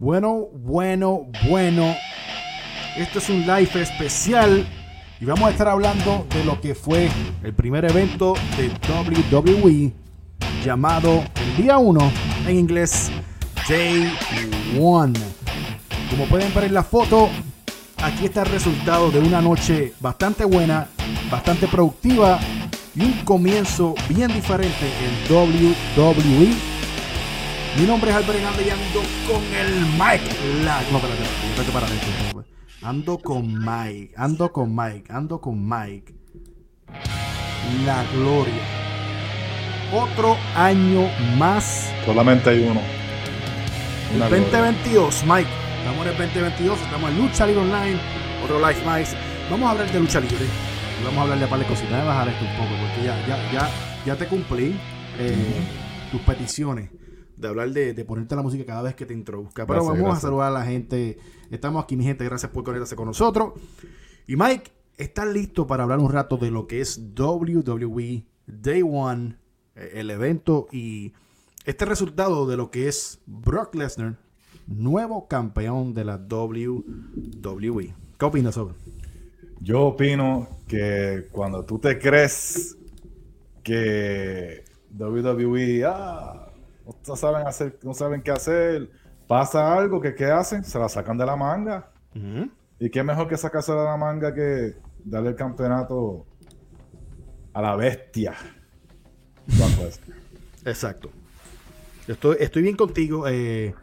Bueno, bueno, bueno. Este es un live especial y vamos a estar hablando de lo que fue el primer evento de WWE llamado el día 1 en inglés Day 1. Como pueden ver en la foto, aquí está el resultado de una noche bastante buena, bastante productiva y un comienzo bien diferente en WWE. Mi nombre es Albert Hernández y ando con el Mike. La... No, espérate, espérate, para esto. Ando con Mike, ando con Mike, ando con Mike. La gloria. Otro año más. Solamente hay uno. El 2022, Mike. Estamos en el 2022, estamos en Lucha Libre Online, otro Live más. Vamos a hablar de lucha libre. Vamos a hablar de par de cositas. Voy a bajar esto un poco porque ya, ya, ya, ya te cumplí eh, tus peticiones de hablar de, de, ponerte la música cada vez que te introduzca. Pero Gracias, vamos gracias. a saludar a la gente. Estamos aquí, mi gente. Gracias por conectarse con nosotros. Y Mike, ¿estás listo para hablar un rato de lo que es WWE Day One, eh, el evento y este resultado de lo que es Brock Lesnar, nuevo campeón de la WWE? ¿Qué opinas sobre? Yo opino que cuando tú te crees que WWE, ah, no saben hacer, no saben qué hacer, pasa algo que qué hacen, se la sacan de la manga. Y qué mejor que sacarse de la manga que darle el campeonato a la bestia. Exacto. Estoy, estoy bien contigo. eh,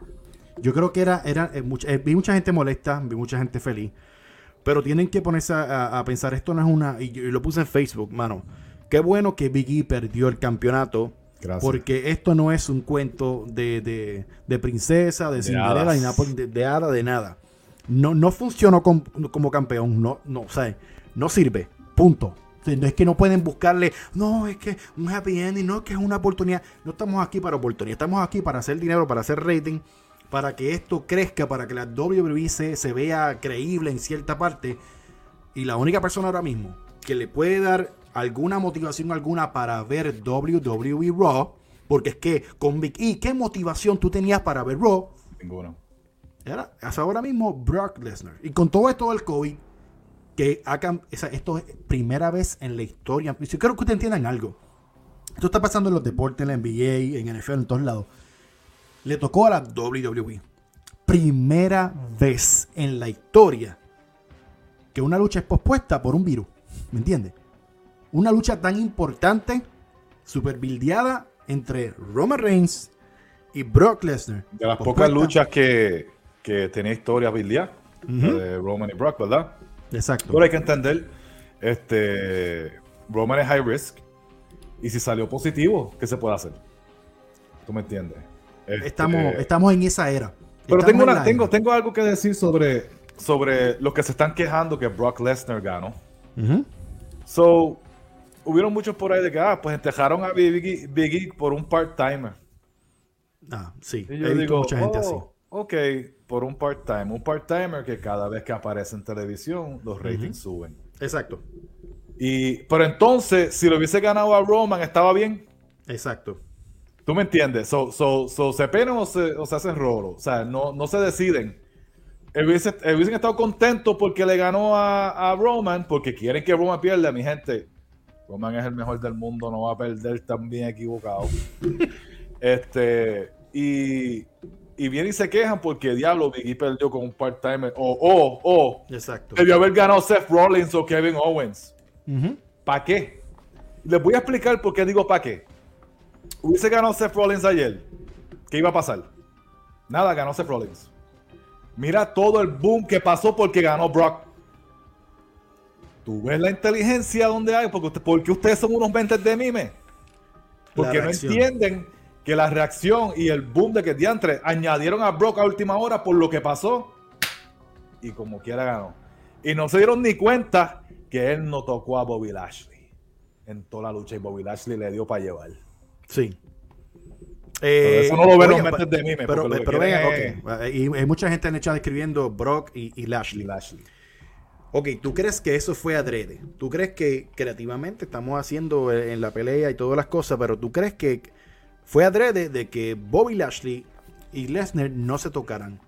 yo creo que era, era eh, mucha- eh, vi mucha gente molesta, vi mucha gente feliz. Pero tienen que ponerse a, a- a pensar, esto no es una... Y yo, y lo puse en Facebook, mano. Qué bueno que Biggie perdió el campeonato. Gracias. Porque esto no es un cuento de, de- de princesa, de Cinderella, hadas. ni nada, de, de hada, de nada. No, no funcionó com- como campeón. No, no, o sea, no sirve. Punto. O sea, no es que no pueden buscarle, no, es que un happy ending, no, es que es una oportunidad. No estamos aquí para oportunidad, estamos aquí para hacer dinero, para hacer rating, para que esto crezca, para que la WWE se, se vea creíble en cierta parte. Y la única persona ahora mismo que le puede dar alguna motivación alguna para ver WWE Raw, porque es que con Big E, ¿qué motivación tú tenías para ver Raw? Ninguno. Era hasta ahora mismo Brock Lesnar. Y con todo esto del COVID, que esa- esto es primera vez en la historia. Y Yo creo que ustedes entiendan algo. Esto está pasando en los deportes, en la NBA, en NFL, en todos lados. Le tocó a la WWE. Primera vez en la historia que una lucha es pospuesta por un virus. ¿Me entiendes? Una lucha tan importante, super bildeada entre Roman Reigns y Brock Lesnar. De las pocas luchas que, que tenía historia Bildia, de Roman y Brock, ¿verdad? Exacto. Pero hay que entender, este, Roman es high risk, y si salió positivo, ¿qué se puede hacer? ¿Tú me entiendes? Este, Estamos, estamos en esa era. Pero tengo, en una- tengo, tengo algo que decir sobre, sobre los que se están quejando que Brock Lesnar ganó. So, hubieron muchos por ahí de que, ah, pues entejaron a Biggie, Biggie por un part-timer. Ah, sí. Y yo digo, mucha gente así. "Oh, ok, por un part-time. Un part-timer que cada vez que aparece en televisión, los ratings suben. Exacto. Y, pero entonces, si lo hubiese ganado a Roman, ¿estaba bien? Exacto. ¿Tú me entiendes? So, so, so, ¿Se penan o se, o se hacen roro? O sea, no, no se deciden. Hubiese, eh, hubiesen estado contentos porque le ganó a, a Roman, porque quieren que Roman pierda, mi gente. Roman es el mejor del mundo, no va a perder tan bien equivocado. este, y, y vienen y se quejan porque diablo, Biggie perdió con un part-timer. O, o, o, Exacto. debió haber ganado Seth Rollins o Kevin Owens. Ujú. ¿Para qué? Les voy a explicar por qué digo para qué. Hubiese ganado Seth Rollins ayer. ¿Qué iba a pasar? Nada, ganó Seth Rollins. Mira todo el boom que pasó porque ganó Brock. Tú ves la inteligencia donde hay, porque, usted- porque ustedes son unos mentes de mime. Porque no entienden que la reacción y el boom de que diantre añadieron a Brock a última hora por lo que pasó. Y como quiera ganó. Y no se dieron ni cuenta que él no tocó a Bobby Lashley en toda la lucha y Bobby Lashley le dio para llevar. Sí. Pero eso no lo ven los mentes de mime, Pero, pero quieren venga, ok. Eh, Y hay mucha gente en el chat escribiendo Brock y, y Lashley. Y Lashley. Ok, ¿tú crees que eso fue adrede? ¿Tú crees que creativamente estamos haciendo eh, en la pelea y todas las cosas, pero tú crees que fue adrede de que Bobby Lashley y Lesnar no se tocaran?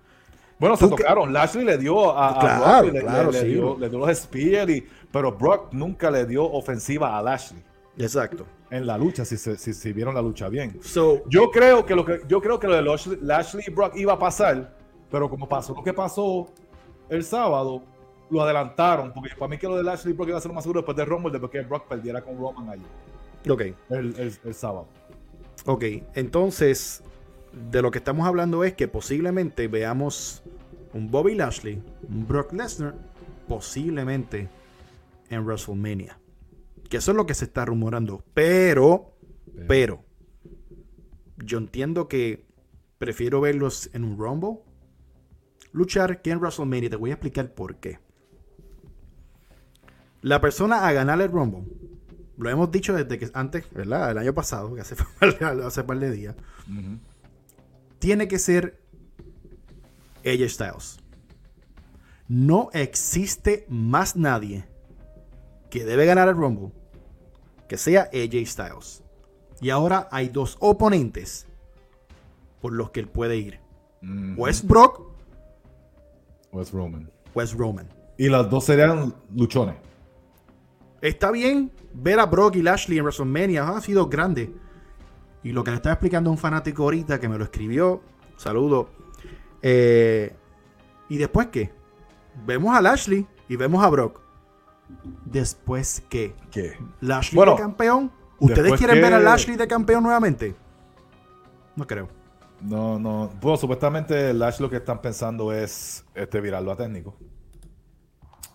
Bueno, se ¿Tú qué- tocaron. Lashley le dio a, a Claro, Brock y le, claro, le- le sí. dio, le dio los spear y, pero Brock nunca le dio ofensiva a Lashley Exacto. en la lucha, si, se- si, si vieron la lucha bien. So, Yo creo que lo que yo creo que lo de Lashley, Lashley y Brock iba a pasar, pero como pasó lo que pasó el sábado, lo adelantaron, porque para mí que lo de Lashley Brock iba a ser lo más seguro después de Rumble, después que Brock perdiera con Roman allí, ok. el, el- el sábado. Ok, entonces de lo que estamos hablando es que posiblemente veamos un Bobby Lashley, un Brock Lesnar, posiblemente en WrestleMania. Que eso es lo que se está rumorando. Pero, pero, yo entiendo que prefiero verlos en un Rumble, luchar que en WrestleMania. Te voy a explicar por qué. La persona a ganar el Rumble, lo hemos dicho desde que antes, ¿verdad? El año pasado, que hace, hace par de días, tiene que ser AJ Styles. No existe más nadie que debe ganar el Rumble que sea AJ Styles. Y ahora hay dos oponentes por los que él puede ir. Es Brock O es Roman. o es Roman. Y las dos serían luchones. Está bien ver a Brock y Lashley en WrestleMania. Ha sido grande. Y lo que le estaba explicando a un fanático ahorita que me lo escribió. Saludo. Eh, ¿Y después qué? Vemos a Lashley y vemos a Brock. ¿Después qué? ¿Qué? ¿Lashley Bueno, de campeón? ¿Ustedes quieren que- ver a Lashley de campeón nuevamente? No creo. No, no. Bueno, supuestamente Lash lo que están pensando es este virarlo a técnico.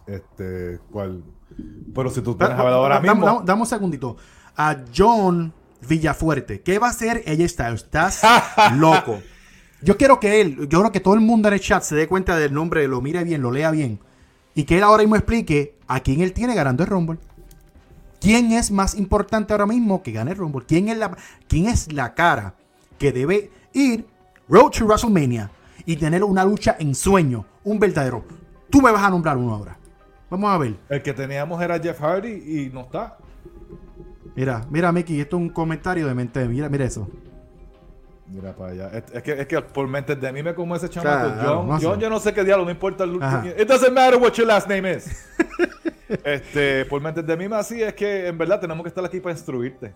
Este, cuál. Pero si tú ver ahora mismo. dame- dame un segundito. A John Villafuerte. ¿Qué va a hacer ella Styles? Estás loco. Yo quiero que él, yo creo que todo el mundo en el chat se dé cuenta del nombre, lo mire bien, lo lea bien. Y que él ahora mismo explique a quién él tiene ganando el Rumble. ¿Quién es más importante ahora mismo que gane el Rumble? ¿Quién es la, quién es la cara que debe ir Road to WrestleMania y tener una lucha en sueño? Un verdadero. Tú me vas a nombrar uno ahora. Vamos a ver. El que teníamos era Jeff Hardy y no está. Mira, mira, Mickey, esto es un comentario de mente. Mira, mira eso. Mira para allá. Es, es que, es que por mente de mí me como ese chamaco. John, no sé. John, yo no sé qué diablo, no importa el Ajá. It doesn't matter what your last name is. este, por mente de mí así es que en verdad tenemos que estar aquí para instruirte.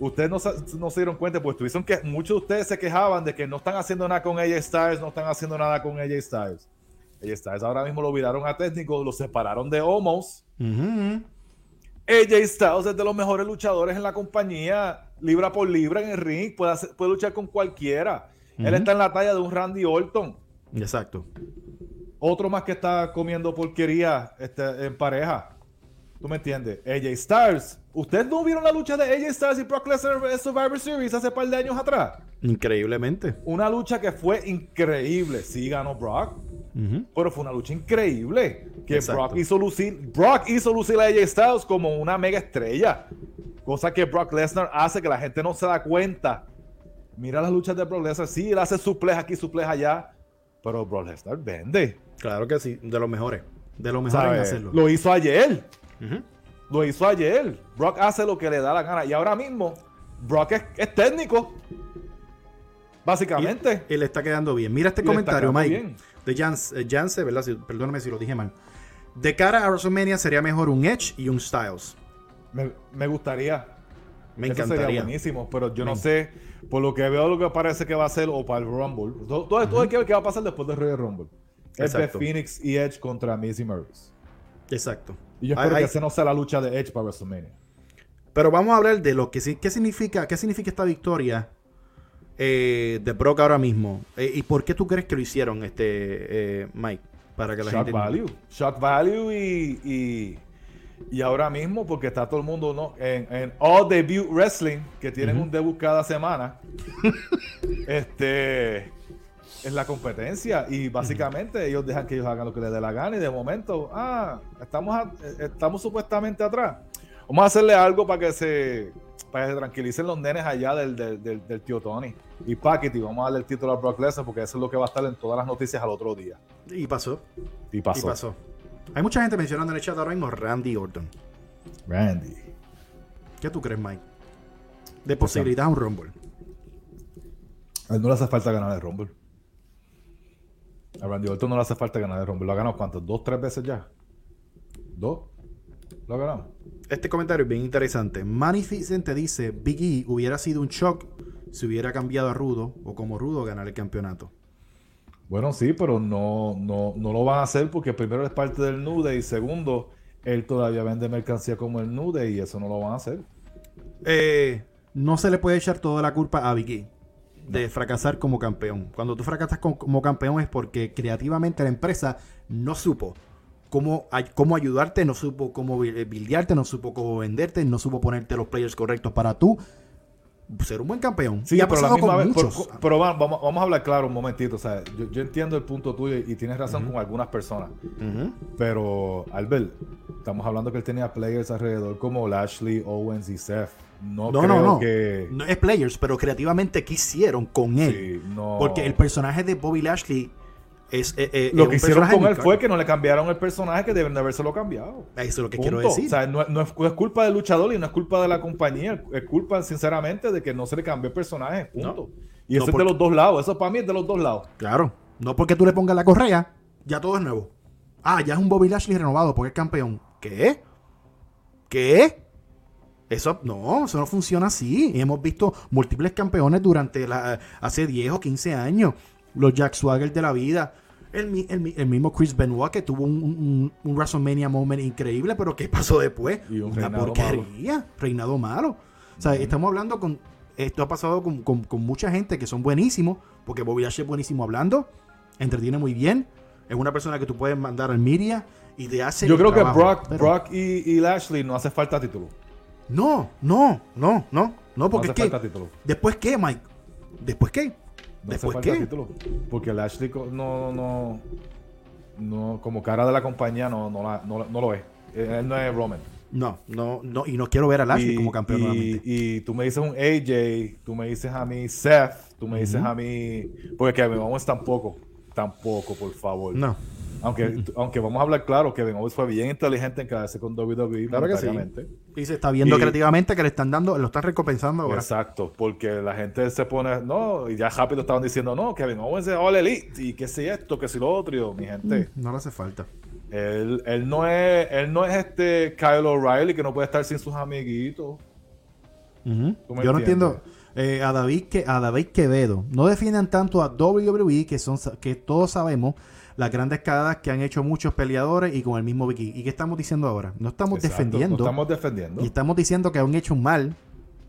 Ustedes no, se- no se dieron cuenta, pues tuvieron que muchos de ustedes se quejaban de que no están haciendo nada con AJ Styles, no están haciendo nada con AJ Styles. AJ Styles ahora mismo lo viraron a técnico, lo separaron de Homos. Ujú. AJ Styles es de los mejores luchadores en la compañía, libra por libra en el ring, puede, hacer- puede luchar con cualquiera. Él está en la talla de un Randy Orton, Exacto. otro más que está comiendo porquería este, en pareja. ¿Tú me entiendes? AJ Styles. ¿Ustedes no vieron la lucha de AJ Styles y Brock Lesnar en Survivor Series hace par de años atrás? Increíblemente. Una lucha que fue increíble. Sí ganó Brock, Pero fue una lucha increíble. Que Exacto. Brock hizo lucir, Brock hizo lucir a AJ Styles como una mega estrella. Cosa que Brock Lesnar hace que la gente no se da cuenta. Mira las luchas de Brock Lesnar. Sí, él hace suplex aquí, suplex allá. Pero Brock Lesnar vende. Claro que sí, de los mejores. De los mejores en hacerlo. Lo hizo ayer. Ujú. Lo hizo ayer. Brock hace lo que le da la gana. Y ahora mismo, Brock es, es técnico. Básicamente. Y le está quedando bien. Mira este Y comentario, Mike. bien. De Jance, eh, Jance, ¿verdad? Si- perdóname si lo dije mal. De cara a WrestleMania sería mejor un Edge y un Styles. Me, me gustaría. Me Eso sería encantaría. buenísimo, pero yo no Me- sé, por lo que veo, lo que parece que va a ser o para el Rumble. Todo, todo, todo hay que ver qué va a pasar después del Royal Rumble. Es de. Phoenix y Edge contra Miz y Maryse. Exacto. Y yo espero que esa no sea la lucha de Edge para WrestleMania. Pero vamos a hablar de lo que sí, qué significa, qué significa esta victoria eh, de Brock ahora mismo. Eh, ¿Y por qué tú crees que lo hicieron, este eh, Mike? Para que la Shock gente value. Shock value y, y, y ahora mismo, porque está todo el mundo ¿no? en, en All Debut Wrestling, que tienen un debut cada semana. este es la competencia. Y básicamente ellos dejan que ellos hagan lo que les dé la gana. Y de momento, ah, estamos, a- eh, estamos supuestamente atrás. Vamos a hacerle algo para que se para que se tranquilicen los nenes allá del, del, del- del tío Tony. Y Paquete, vamos a darle el título a Brock Lesnar porque eso es lo que va a estar en todas las noticias al otro día. Y pasó. Y pasó. Y pasó. Hay mucha gente mencionando en el chat ahora mismo Randy Orton. Randy. ¿Qué tú crees, Mike? De posibilidad a un Rumble. A él no le hace falta ganar el Rumble. A Randy Orton no le hace falta ganar el Rumble. ¿Lo ha ganado cuántos? ¿Dos, tres veces ya? ¿Dos? ¿Lo ha ganado? Este comentario es bien interesante. Magnificent te dice, Big E hubiera sido un shock si hubiera cambiado a Rudo o como Rudo ganar el campeonato. Bueno, sí, pero no, no, no lo van a hacer porque primero es parte del Nude y segundo, él todavía vende mercancía como el Nude y eso no lo van a hacer. Eh, no se le puede echar toda la culpa a Big E de fracasar como campeón. Cuando tú fracasas como campeón es porque creativamente la empresa no supo cómo, cómo ayudarte, no supo cómo bildearte, no supo cómo venderte, no supo ponerte los players correctos para tú ser un buen campeón. Sí, pero, la misma vez, pero, vamos, vamos, a hablar claro un momentito. O sea, yo, entiendo el punto tuyo y tienes razón con algunas personas. Pero, Albert, estamos hablando que él tenía players alrededor como Lashley, Owens y Seth. No, no, creo no, que... no. es players, pero creativamente, ¿qué hicieron con él? Sí, no. Porque el personaje de Bobby Lashley es, eh, eh, lo que hicieron con él fue que no le cambiaron el personaje que deben de habérselo cambiado. Eso es lo que quiero decir. O sea, no, es, culpa del luchador y no es culpa de la compañía. Es culpa, sinceramente, de que no se le cambió el personaje. Punto. y eso es de los dos lados. Eso para mí es de los dos lados. Claro. No porque tú le pongas la correa, ya todo es nuevo. Ah, ya es un Bobby Lashley renovado porque es campeón. ¿Qué? ¿Qué? Eso no, eso no funciona así. Hemos visto múltiples campeones durante la, hace 10 o 15 años. Los Jack Swagger de la vida. El, mismo Chris Benoit que tuvo un, WrestleMania moment increíble, pero ¿qué pasó después? Una porquería, reinado malo. O sea, estamos hablando con. Esto ha pasado con, mucha gente que son buenísimos, porque Bobby Lashley es buenísimo hablando, entretiene muy bien, es una persona que tú puedes mandar al media y te hace. Yo creo que Brock, Brock y, Lashley no hace falta título. No, no, no, no, no, porque no hace falta título. ¿Después qué, Mike? ¿Después qué? ¿Después qué? Título, porque Lashley no, no, no, como cara de la compañía no, no, no, lo es. Él no es Roman. No, no, no, y no quiero ver a Lashley como campeón y, nuevamente. Y tú me dices un AJ, tú me dices a mí Seth, tú me dices a mí. Porque Kevin Owens tampoco, tampoco, por favor. No. Aunque, aunque vamos a hablar claro, Kevin Owens fue bien inteligente en quedarse con WWE. Claro que sí. Y se está viendo creativamente que le están dando, lo están recompensando ahora. Exacto, porque la gente se pone, no, y ya rápido estaban diciendo, no, Kevin Owens es All Elite, y qué sé esto, qué si lo otro, mi gente. Mm, no le hace falta. Él, él, no es, él no es este Kyle O'Reilly que no puede estar sin sus amiguitos. Yo no entiendo. Eh, a, David que, a David Quevedo. No defiendan tanto a WWE, que, son, que todos sabemos las grandes cagadas que han hecho muchos peleadores y con el mismo Vicky. ¿Y qué estamos diciendo ahora? No estamos defendiendo. No estamos defendiendo. Y estamos diciendo que han hecho un mal.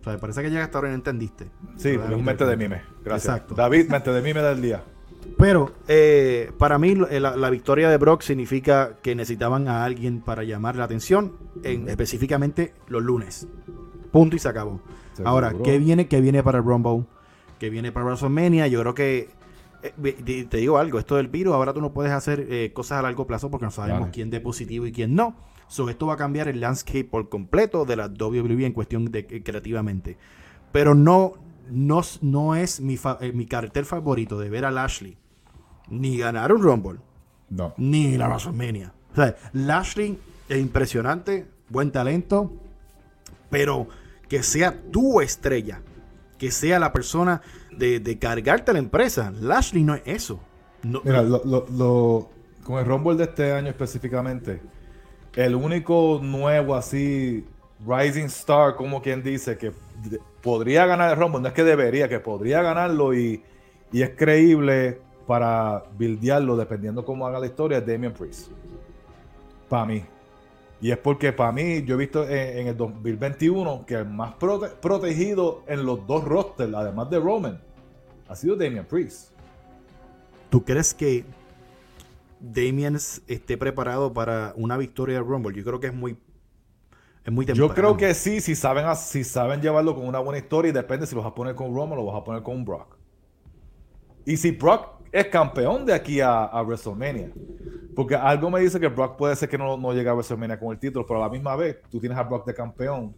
O sea, parece que llega hasta ahora y no entendiste. Sí, es un mente de mime. Gracias. Exacto. David, mente de mime del día. Pero eh, para mí eh, la, victoria de Brock significa que necesitaban a alguien para llamar la atención, en, específicamente los lunes. Punto y se acabó. Ahora, ¿qué viene? ¿Qué viene para el Rumble? ¿Qué viene para WrestleMania? Yo creo que eh, te digo algo, esto del virus, ahora tú no puedes hacer eh, cosas a largo plazo porque no sabemos quién de positivo y quién no. So, esto va a cambiar el landscape por completo de la WWE en cuestión de eh, creativamente. Pero no, no, no es mi, mi cartel favorito de ver a Lashley ni ganar un Rumble. No. Ni la WrestleMania. O sea, Lashley es impresionante, buen talento, pero que sea tu estrella, que sea la persona de, cargarte a la empresa. Lashley no es eso. Mira, lo, con el Rumble de este año específicamente, el único nuevo así, Rising Star, como quien dice, que podría ganar el Rumble, no es que debería, que podría ganarlo y, es creíble para buildearlo dependiendo cómo haga la historia, es Damian Priest. Para mí. Y es porque para mí, yo he visto en, el 2021 que el más protegido en los dos rosters, además de Roman, ha sido Damian Priest. ¿Tú crees que Damian esté preparado para una victoria de Rumble? Yo creo que es muy es muy temprano. Yo creo que sí, si saben, si saben llevarlo con una buena historia y depende si lo vas a poner con Roman o lo vas a poner con Brock. Y si Brock es campeón de aquí a, WrestleMania. Porque algo me dice que Brock puede ser que no, no llegue a WrestleMania con el título, pero a la misma vez tú tienes a Brock de campeón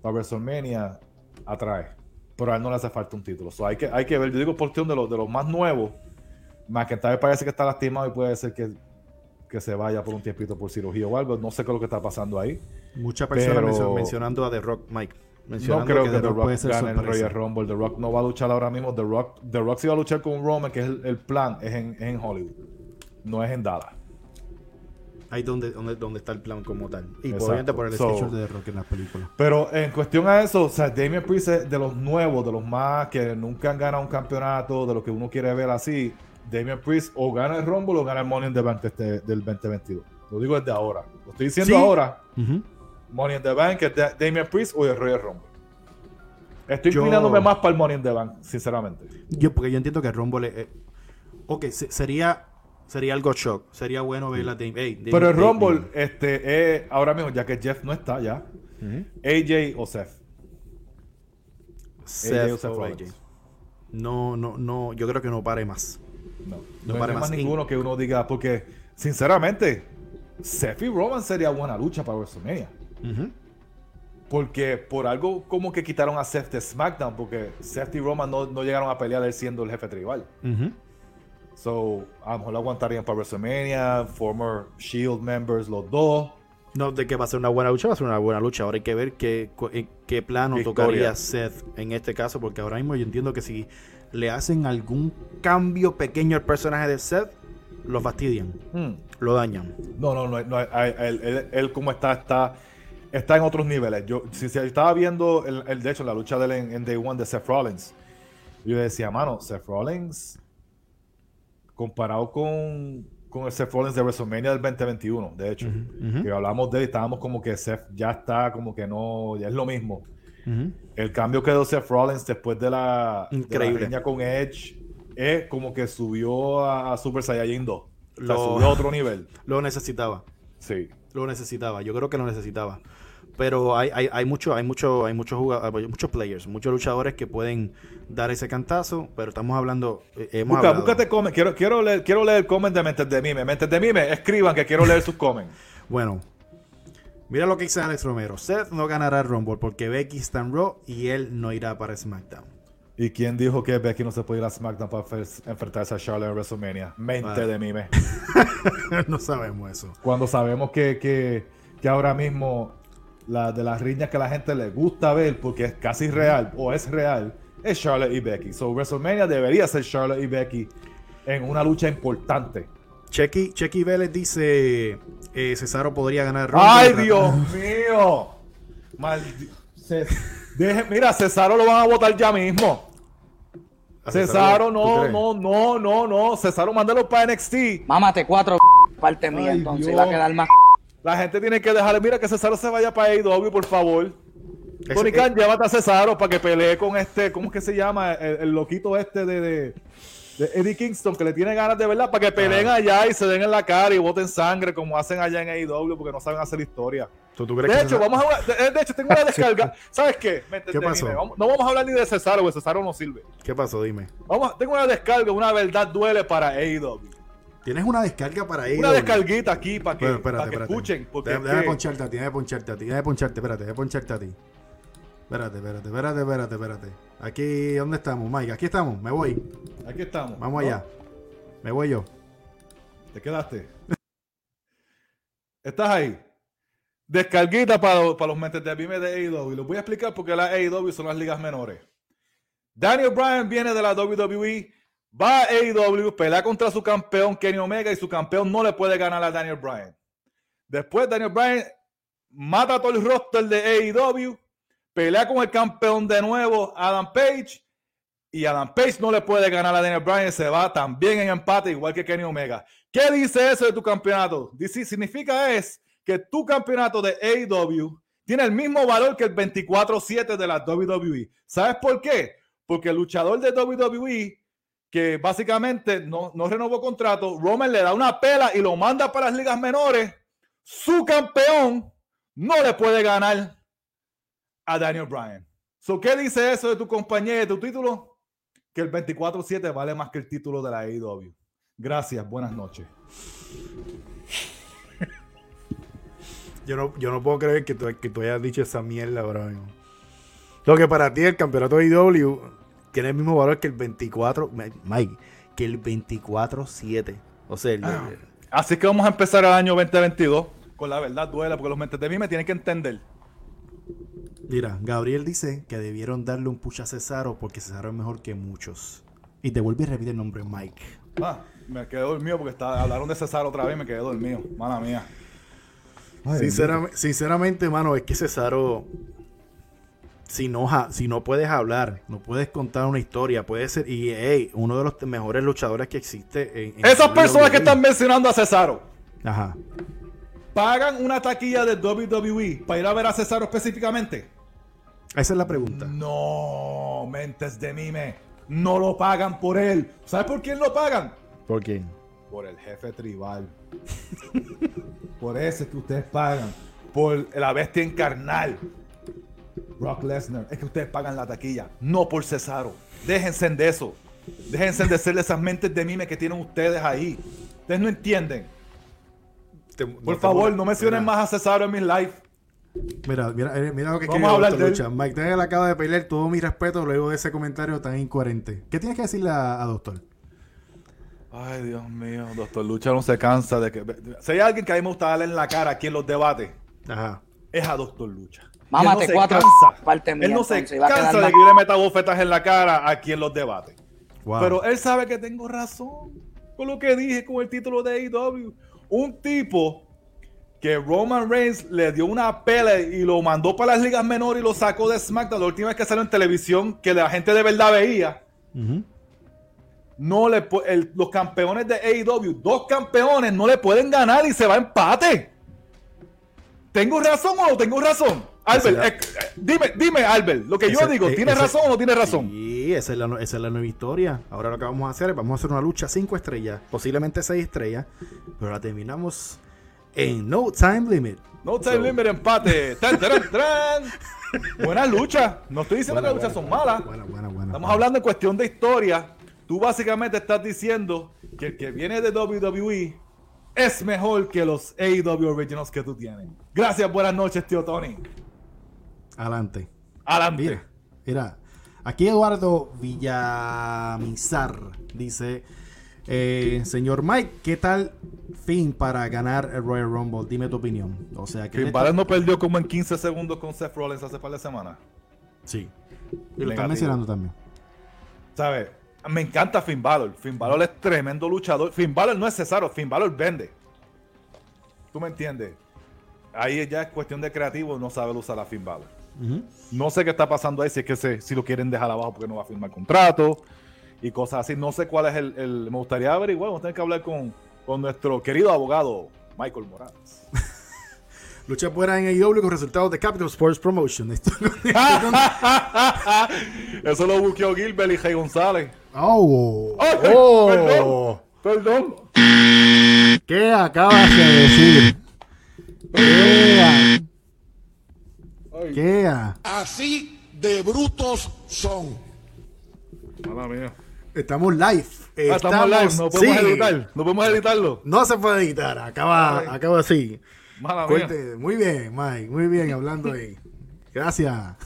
para WrestleMania, atrae. Pero a él no le hace falta un título. hay, que, hay que ver, yo digo por de, los de los más nuevos, más que tal vez parece que está lastimado y puede ser que, que se vaya por un tiempito por cirugía o algo. No sé qué es lo que está pasando ahí. Muchas personas mencionando a The Rock, Mike no creo que, The, Rock, gane el Royal Rumble. The Rock no va a luchar ahora mismo. The Rock, The Rock sí va a luchar con Roman, que es el, plan, es en, Hollywood. no es en Dallas. Ahí donde, donde, donde está el plan como tal. Y Exacto. obviamente por el So- de Rock en las películas. Pero en cuestión a eso, o sea, Damian Priest es de los nuevos, de los más que nunca han ganado un campeonato, de lo que uno quiere ver así. Damian Priest o gana el Rumble o gana el Money in the Bank este- del 2022. Lo digo desde ahora. Lo estoy diciendo Sí. ahora. Money in the Bank es de Damian Priest o el Royal Rumble. Estoy inclinándome más para el Money in the Bank, sinceramente. Yo, porque yo entiendo que el Rumble es- eh, ok, se- sería, sería algo shock. Sería bueno ver la Dame. hey, Dame- Pero el Dame- Rumble, este, es ahora mismo, ya que Jeff no está ya. AJ o Seth. Seth o Seth Rollins. No, no, no. Yo creo que no pare más. No, No no, hay para más más. ninguno que uno diga, porque sinceramente, Seth y Roman sería buena lucha para WrestleMania. Ujú. Porque por algo como que quitaron a Seth de SmackDown, porque Seth y Roman no, no llegaron a pelear él siendo el jefe tribal. Ujú. So, a lo mejor lo aguantarían para WrestleMania, former Shield members, los dos. No, de que va a ser una buena lucha, va a ser una buena lucha. Ahora hay que ver qué, qué plano Victoria. tocaría Seth en este caso, porque ahora mismo yo entiendo que si le hacen algún cambio pequeño al personaje de Seth, lo fastidian, Hmm. lo dañan. No, no, no, no, él, él- él- él como está, está, está en otros niveles. Yo, si, si estaba viendo, el, el- de hecho, la lucha de él en, en Day One de Seth Rollins, yo decía, mano, Seth Rollins, comparado con, con el Seth Rollins de WrestleMania del 2021, de hecho, que hablamos de él, estábamos como que Seth ya está, como que no, ya es lo mismo. El cambio que dio Seth Rollins después de la, de la Increíble. con Edge es como que subió a, Super Saiyajin 2. O sea, Lo- subió a otro nivel. Lo necesitaba. Sí. Lo necesitaba, yo creo que lo necesitaba. Pero hay, hay, hay mucho, hay mucho, hay muchos jugadores, muchos players, muchos luchadores que pueden dar ese cantazo, pero estamos hablando, eh, hemos Busca, búscate comment. Quiero, quiero, leer, quiero leer el comment de Mentes de Mime. Mentes de Mime, escriban que quiero leer sus comments. Bueno, mira lo que dice Alex Romero. Seth no ganará el Rumble porque Becky está en Raw y él no irá para SmackDown. ¿Y quién dijo que Becky no se puede ir a SmackDown para enfrentarse a Charlotte en WrestleMania? Mente Ah. de Mime. no sabemos eso. Cuando sabemos que, que, que ahora mismo la de las riñas que a la gente le gusta ver porque es casi real o es real es Charlotte y Becky. So WrestleMania debería ser Charlotte y Becky en una lucha importante. Checky, Checky Vélez dice, eh, Cesaro podría ganar. ¡Ay, Dios mío! Maldi- Ce- deje- Mira, Cesaro lo van a votar ya mismo. Cesaro, ¿tú no, no, no, no, no. Cesaro, mándalo para NXT. Mámate cuatro parte mía, entonces Dios. va a quedar más. La gente tiene que dejarle, mira, que Cesaro se vaya para AEW, por favor. Tony eh, Khan, llévate a Cesaro para que pelee con este, ¿cómo es que se llama? El, el loquito este de, de- de Eddie Kingston, que le tiene ganas de verdad, para que peleen Ah. allá y se den en la cara y boten sangre como hacen allá en AEW, porque no saben hacer historia. ¿tú, tú crees De que hecho, vamos a, de, de hecho, tengo una descarga. ¿Sabes qué? Me entendí, pasó? vamos- no vamos a hablar ni de Cesaro, porque Cesaro no sirve. ¿Qué pasó? Dime. Vamos, tengo una descarga, una verdad duele para AEW. ¿Tienes una descarga para ir? Una descarguita aquí para que, Pero, espérate, para que espérate. escuchen. Porque déjame, es déjame que- poncharte a ti, déjame poncharte a ti, déjame poncharte, espérate, déjame poncharte a ti. Espérate, espérate, espérate, espérate, espérate. Aquí, ¿dónde estamos, Mike? Aquí estamos, me voy. aquí estamos. Vamos ¿no? allá. Me voy yo. Te quedaste. Estás ahí. Descarguita para, para los mentes de Vime de AEW. Los voy a explicar porque las AEW son las ligas menores. Daniel Bryan viene de la WWE, va a AEW, pelea contra su campeón Kenny Omega y su campeón no le puede ganar a Daniel Bryan. Después Daniel Bryan mata a todo el roster de AEW, pelea con el campeón de nuevo Adam Page y Adam Page no le puede ganar a Daniel Bryan se va también en empate igual que Kenny Omega. ¿Qué dice eso de tu campeonato? Dice, significa es que tu campeonato de AEW tiene el mismo valor que el 24-7 de la WWE. ¿Sabes por qué? Porque el luchador de WWE, que básicamente no, no renovó contrato, Roman le da una pela y lo manda para las ligas menores, su campeón no le puede ganar a Daniel Bryan. So, ¿Qué dice eso de tu compañía y de tu título? Que el 24-7 vale más que el título de la AEW. Gracias, buenas noches. Yo no, yo no puedo creer que tú, que tú hayas dicho esa mierda mismo. Lo que para ti el campeonato de IW tiene el mismo valor que el 24, Mike, que el 24-7. O sea, el- Ah. Así que vamos a empezar el año 2022 con la verdad duela, porque los mentes de mí me tienen que entender. mira, Gabriel dice que debieron darle un push a Cesaro porque Cesaro es mejor que muchos. Y te vuelve y repite el nombre Mike. Ah, me quedé dormido porque está, hablaron de Cesaro otra vez y me quedé dormido. Mala mía. Sinceramente, sinceramente, mano, es que Cesaro. Si no, si no puedes hablar, no puedes contar una historia, puede ser. Y hey, uno de los mejores luchadores que existe en. en Esas personas que están mencionando a Cesaro Ajá. pagan una taquilla de WWE para ir a ver a Cesaro específicamente. Esa es la pregunta. No, mentes de mime. No lo pagan por él. ¿Sabes por quién lo pagan? ¿Por quién? Por el jefe tribal. por ese que ustedes pagan. Por la bestia encarnal. Brock Lesnar. Es que ustedes pagan la taquilla. No por Cesaro. Déjense de eso. Déjense de ser esas mentes de mime que tienen ustedes ahí. Ustedes no entienden. Por favor, no mencionen más a Cesaro en mis live. Mira, mira, eh, mira lo que Vamos a hablar de él. Lucha. Mike Daniel acaba de pelear todo mi respeto luego de ese comentario tan incoherente. ¿Qué tienes que decirle a, a Doctor? Ay, Dios mío, doctor Lucha no se cansa de que. Si hay alguien que a mí me gusta darle en la cara aquí en los debates, Ajá. es a doctor Lucha. Mámate Él no se cuatro cansa. parte mía, Él no se cansa de que yo le meta bofetas en la cara aquí en los debates. Wow. Pero él sabe que tengo razón con lo que dije con el título de AEW. Un tipo que Roman Reigns le dio una pela y lo mandó para las ligas menores y lo sacó de SmackDown la última vez que salió en televisión que la gente de verdad veía. No le el- los campeones de AEW, dos campeones, no le pueden ganar y se va a empate. ¿Tengo razón o no tengo razón? Albert, eh, eh, dime, dime, Albert, lo que yo digo, ¿tienes ese- razón o no tienes razón? Sí, esa es, la, esa es la nueva historia. Ahora lo que vamos a hacer es vamos a hacer una lucha 5 estrellas, posiblemente 6 estrellas, pero la terminamos en No Time Limit. No time So- limit empate. Tan, taran, taran. Buena lucha. No estoy diciendo Buena, que las luchas buena, son malas. buena, buena, buena, Estamos hablando en cuestión de historia. Tú básicamente estás diciendo que el que viene de WWE es mejor que los AEW Originals que tú tienes. Gracias, buenas noches, tío Tony. Adelante. Adelante. Mira, mira. Aquí Eduardo Villamizar dice: eh, Señor Mike, ¿qué tal fin para ganar el Royal Rumble? Dime tu opinión. O sea, que. Finn Balor no perdió como en 15 segundos con Seth Rollins hace par de semanas. Sí. Y lo están mencionando también. ¿Sabes? Me encanta Finn Balor. Finn Balor es tremendo luchador. Finn Balor no es Cesaro. Finn Balor vende. ¿Tú me entiendes? Ahí ya es cuestión de creativo no saber usar a Finn Balor. No sé qué está pasando ahí, si es que se, si lo quieren dejar abajo porque no va a firmar contrato y cosas así. No sé cuál es el. el- me gustaría averiguar, vamos a tener que hablar con, con nuestro querido abogado Michael Morales. Lucha fuera en AEW con resultados de Capital Sports Promotion. Eso lo buqueó Gilbert y Jay González. oh, ¡Ay, oh. Perdón. ¿Qué acabas de decir? ¿Qué? ¿Qué? Así de brutos son. Mala mía. Estamos live. Ah, estamos live, no podemos sí. editar. No podemos editarlo. No se puede editar. Acaba, Ay. acaba así. Mala mía. Muy bien, Mike. Muy bien hablando ahí. Gracias.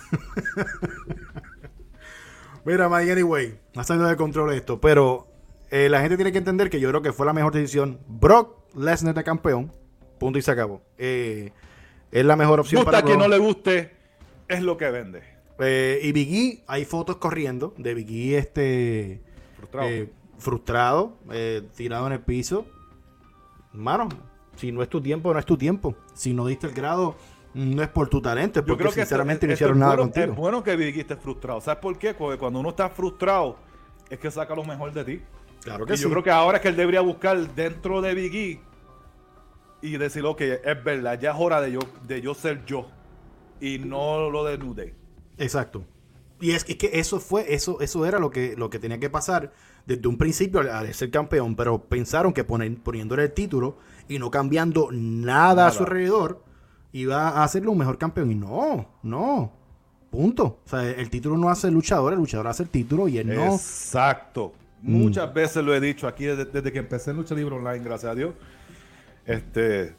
Mira, Mike, anyway. Ha salido de control esto. Pero eh, la gente tiene que entender que yo creo que fue la mejor decisión. Brock Lesnar de campeón. Punto y se acabó. Eh, es la mejor opción Gusta para que no le guste, es lo que vende. Eh, y Biggie, hay fotos corriendo de Biggie este, Frustrado. eh, frustrado, eh, tirado en el piso. Mano, si no es tu tiempo, no es tu tiempo. Si no diste el grado, no es por tu talento, es Yo porque creo que sinceramente esto- no esto hicieron nada bueno, contigo. Es bueno que Biggie esté frustrado. ¿Sabes por qué? Porque cuando uno está frustrado, es que saca lo mejor de ti. Claro Y que yo sí. creo que ahora es que él debería buscar dentro de Biggie y decir, ok, es verdad, ya es hora de yo, de yo ser yo. Y no lo de New Day. Exacto. Y es, es que eso fue, eso, eso era lo que, lo que tenía que pasar desde un principio al, al ser campeón, pero pensaron que poner- poniéndole el título y no cambiando nada, a su alrededor, iba a hacerlo un mejor campeón. Y no, no. Punto. O sea, el título no hace el luchador, el luchador hace el título y él no. Exacto. Mm. Muchas veces lo he dicho aquí desde, desde que empecé en Lucha Libre Online, gracias a Dios. Este,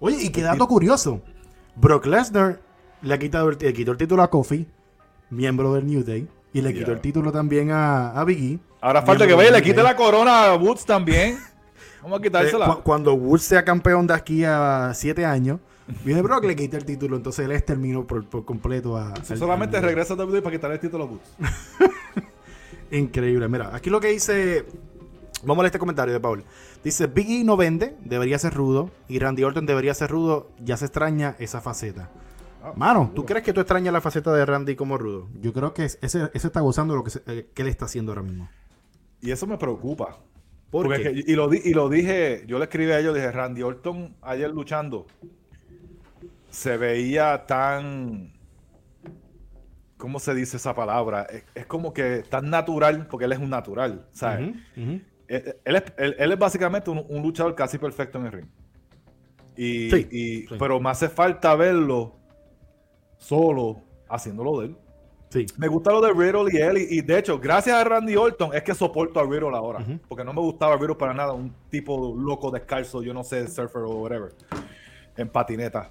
Oye, y qué dato curioso. Brock Lesnar le ha quitado el, le quitó el título a Kofi, miembro del New Day, y le quitó el título también a, a Big E. ahora falta que vaya y le quite la corona a Woods también. Vamos a Eh, quitársela. cu- cuando Woods sea campeón de aquí a siete años, viene Brock, le quita el título, entonces él exterminó por, por completo a. al- Solamente al- regresa a WWE para quitarle el título a Woods. Increíble. Mira, aquí lo que dice Vamos a leer este comentario de Paul. Dice, Biggie no vende, debería ser rudo. Y Randy Orton debería ser rudo. Ya se extraña esa faceta. Ah, Mano, ¿tú crees que tú extrañas la faceta de Randy como rudo? Yo creo que es- ese, ese está gozando de lo que, se- eh, que él está haciendo ahora mismo. Y eso me preocupa. ¿Por Porque qué? es que- y, lo di- y lo dije, yo le escribí a ellos, dije, Randy Orton ayer luchando, se veía tan, ¿cómo se dice esa palabra? Es, es como que tan natural, porque él es un natural, ¿sabes? Él, él es, él- él es básicamente un, un luchador casi perfecto en el ring. Y, Sí, y- sí. Pero me hace falta verlo solo haciéndolo de él. Sí. Me gusta lo de Riddle y él. Y, y de hecho, gracias a Randy Orton es que soporto a Riddle ahora. Porque no me gustaba Riddle para nada. Un tipo loco descalzo, yo no sé, surfer o whatever. En patineta.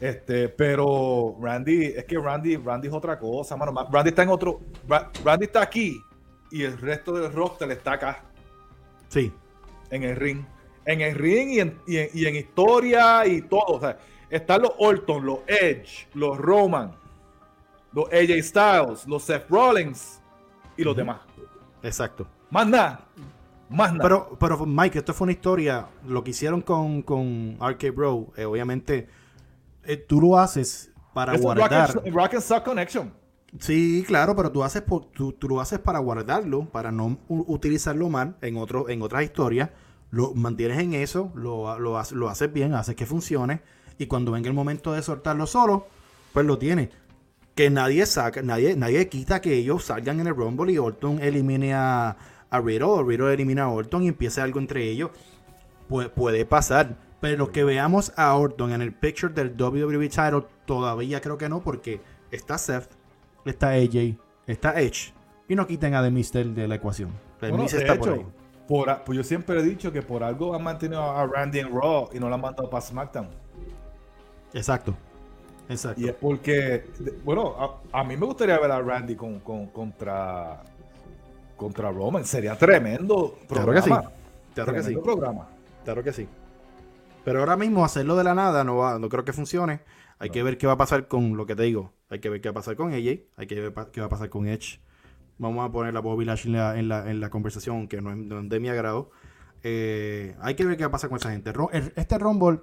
Este, pero Randy, es que Randy, Randy es otra cosa, mano. Ma- Randy está en otro. Ra- Randy está aquí y el resto del roster está acá, Sí. en el ring. En el ring y en, y en, y en historia y todo. O sea, están los Orton, los Edge, los Roman, los AJ Styles, los Seth Rollins y los demás. Exacto. Más nada. Más nada. Pero, pero Mike, esto fue una historia. Lo que hicieron con, con RK Bro, eh, obviamente, eh, tú lo haces para es guardar. Rock and, Rock and Sock Connection. Sí, claro, pero tú haces lo haces para guardarlo, para no utilizarlo mal en otro, en otras historias. Lo mantienes en eso, lo, lo, haces- bien, haces que funcione. Y cuando venga el momento de soltarlo solo, pues lo tienes. Que nadie saca, nadie, nadie quita que ellos salgan en el Rumble y Orton elimine a, a Riddle, o Riddle elimina a Orton y empiece algo entre ellos. Pu- puede pasar. Pero que veamos a Orton en el picture del WWE title, todavía creo que no, porque está Seth, está AJ, está Edge. Y no quiten a The Mister de la ecuación. The Bueno, está por ahí. por pues yo siempre he dicho que por algo han mantenido a Randy en Raw y no lo han mandado para SmackDown. Exacto. Exacto. Y es porque, bueno, a, a mí me gustaría ver a Randy con, con- contra, contra Roman. Sería tremendo Claro programa. que sí. Claro que sí. Programa. Claro que sí. Pero ahora mismo hacerlo de la nada no va, no creo que funcione. Hay que ver qué va a pasar con lo que te digo. Hay que ver qué va a pasar con AJ. Hay que ver qué va a pasar con Edge. Vamos a poner a Bobby Lashley en la, en la, en la conversación, que no es, no es de mi agrado. Eh, hay que ver qué va a pasar con esa gente. Este Rumble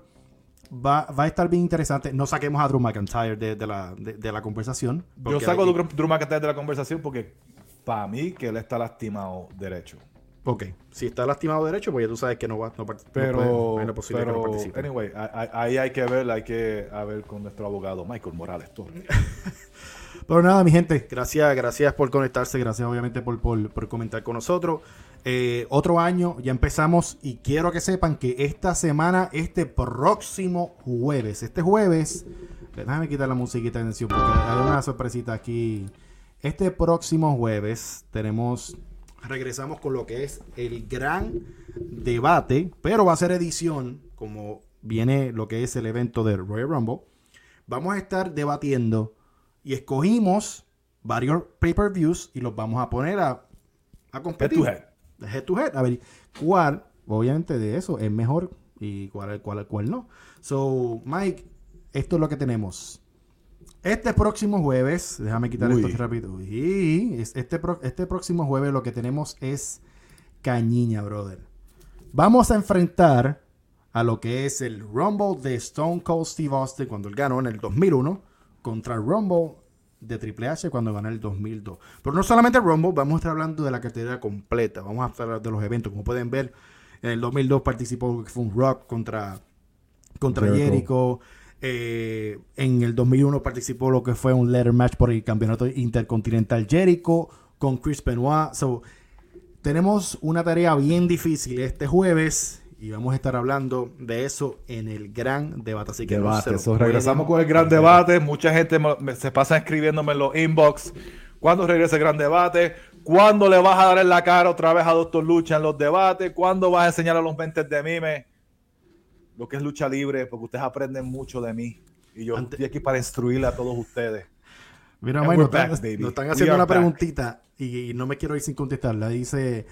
va, va a estar bien interesante. No saquemos a Drew McIntyre de, de la, de, de la conversación. Yo saco a Drew McIntyre de la conversación porque para mí que él está lastimado derecho. Ok, si está lastimado derecho, pues ya tú sabes que no va no, part- no Pero, puede- hay la posibilidad que no pero participe. anyway, ahí hay que ver, hay que a ver con nuestro abogado Michael Morales Torres. Pero nada, mi gente, gracias, gracias por conectarse, gracias obviamente por, por- por comentar con nosotros. Eh, otro año, ya empezamos y quiero que sepan que esta semana, este próximo jueves, este jueves, déjame quitar la musiquita de atención porque hay una sorpresita aquí. Este próximo jueves tenemos, regresamos con lo que es el gran debate, pero va a ser edición, como viene lo que es el evento del Royal Rumble. Vamos a estar debatiendo y escogimos varios pay-per-views y los vamos a poner a, a competir. Head to head. Head to head. A ver, cuál, obviamente de eso, es mejor y cuál, cuál, cuál no. So, Mike, esto es lo que tenemos. Este próximo jueves, déjame quitar Uy. esto rápido. Y es- este, pro- este próximo jueves lo que tenemos es cañiña, brother. Vamos a enfrentar a lo que es el Rumble de Stone Cold Steve Austin cuando él ganó en el 2001 contra el Rumble de Triple H cuando ganó en el 2002. Pero no solamente el Rumble, vamos a estar hablando de la cartera completa. Vamos a hablar de los eventos. Como pueden ver, en el 2002 participó fue un Rock contra, contra Jericho. Jericho. Eh, en el 2001 participó lo que fue un letter match por el campeonato intercontinental Jericho con Chris Benoit. So, tenemos una tarea bien difícil este jueves y vamos a estar hablando de eso en el gran debate. Así que no se debate. lo So, regresamos con el gran debate. Mucha gente me- me- se pasa escribiéndome en los inbox. ¿Cuándo regresa el gran debate? ¿Cuándo le vas a dar en la cara otra vez a Doctor Lucha en los debates? ¿Cuándo vas a enseñar a los mentes de mime lo que es lucha libre? Porque ustedes aprenden mucho de mí. Y yo estoy aquí para instruirle a todos ustedes. Mira, we're nos están, back, baby. nos están We haciendo una back. preguntita y, y no me quiero ir sin contestarla. Dice,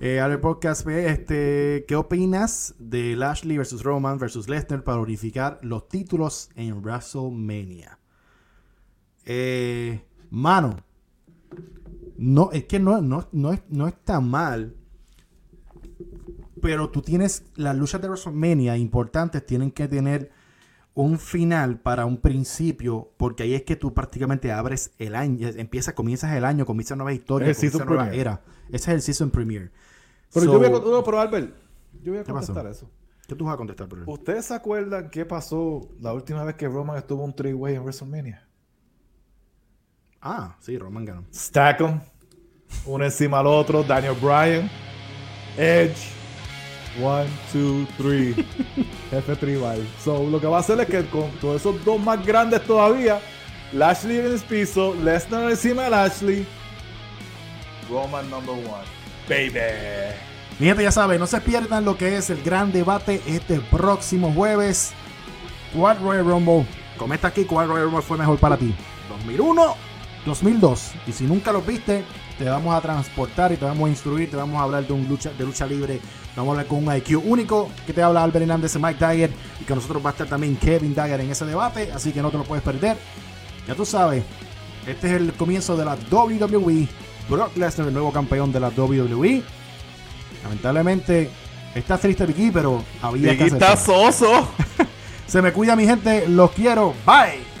eh, al podcast, este, ¿qué opinas de Lashley versus Roman versus Lesnar para unificar los títulos en WrestleMania? Eh, mano, no, es que no, no, no, es, no está mal Pero tú tienes las luchas de WrestleMania importantes, tienen que tener un final para un principio, porque ahí es que tú prácticamente abres el año, empiezas, comienzas el año, comienzas nueva historia, Es el comienza season nueva era. Ese es el season premiere. Pero So, yo voy a, no, pero Albert, yo voy a contestar eso. ¿Qué tú vas a contestar, por? ¿Ustedes se acuerdan qué pasó la última vez que Roman estuvo un three-way en WrestleMania? Ah, sí, Roman ganó. Stack 'em, uno encima al otro, Daniel Bryan, Edge, one, two, three, jefe tribal. So, lo que va a hacer es que con todos esos dos más grandes todavía, Lashley en el piso, Lesnar encima de Lashley, Roman number one. Baby. Mi gente ya sabe, no se pierdan lo que es el gran debate este próximo jueves. ¿Cuál Royal Rumble? Comenta aquí cuál Royal Rumble fue mejor para ti. 2001, 2002. Y si nunca los viste, te vamos a transportar y te vamos a instruir, te vamos a hablar de un lucha, de lucha libre. Vamos a hablar con un IQ único que te habla Albert Hernández y Mike Dagger. Y con nosotros va a estar también Kevin Dagger en ese debate. Así que no te lo puedes perder. Ya tú sabes, este es el comienzo de la WWE. Brock Lesnar, el nuevo campeón de la WWE. Lamentablemente, está triste Vicky, pero había que Biggie está soso. Se me cuida mi gente, los quiero. Bye.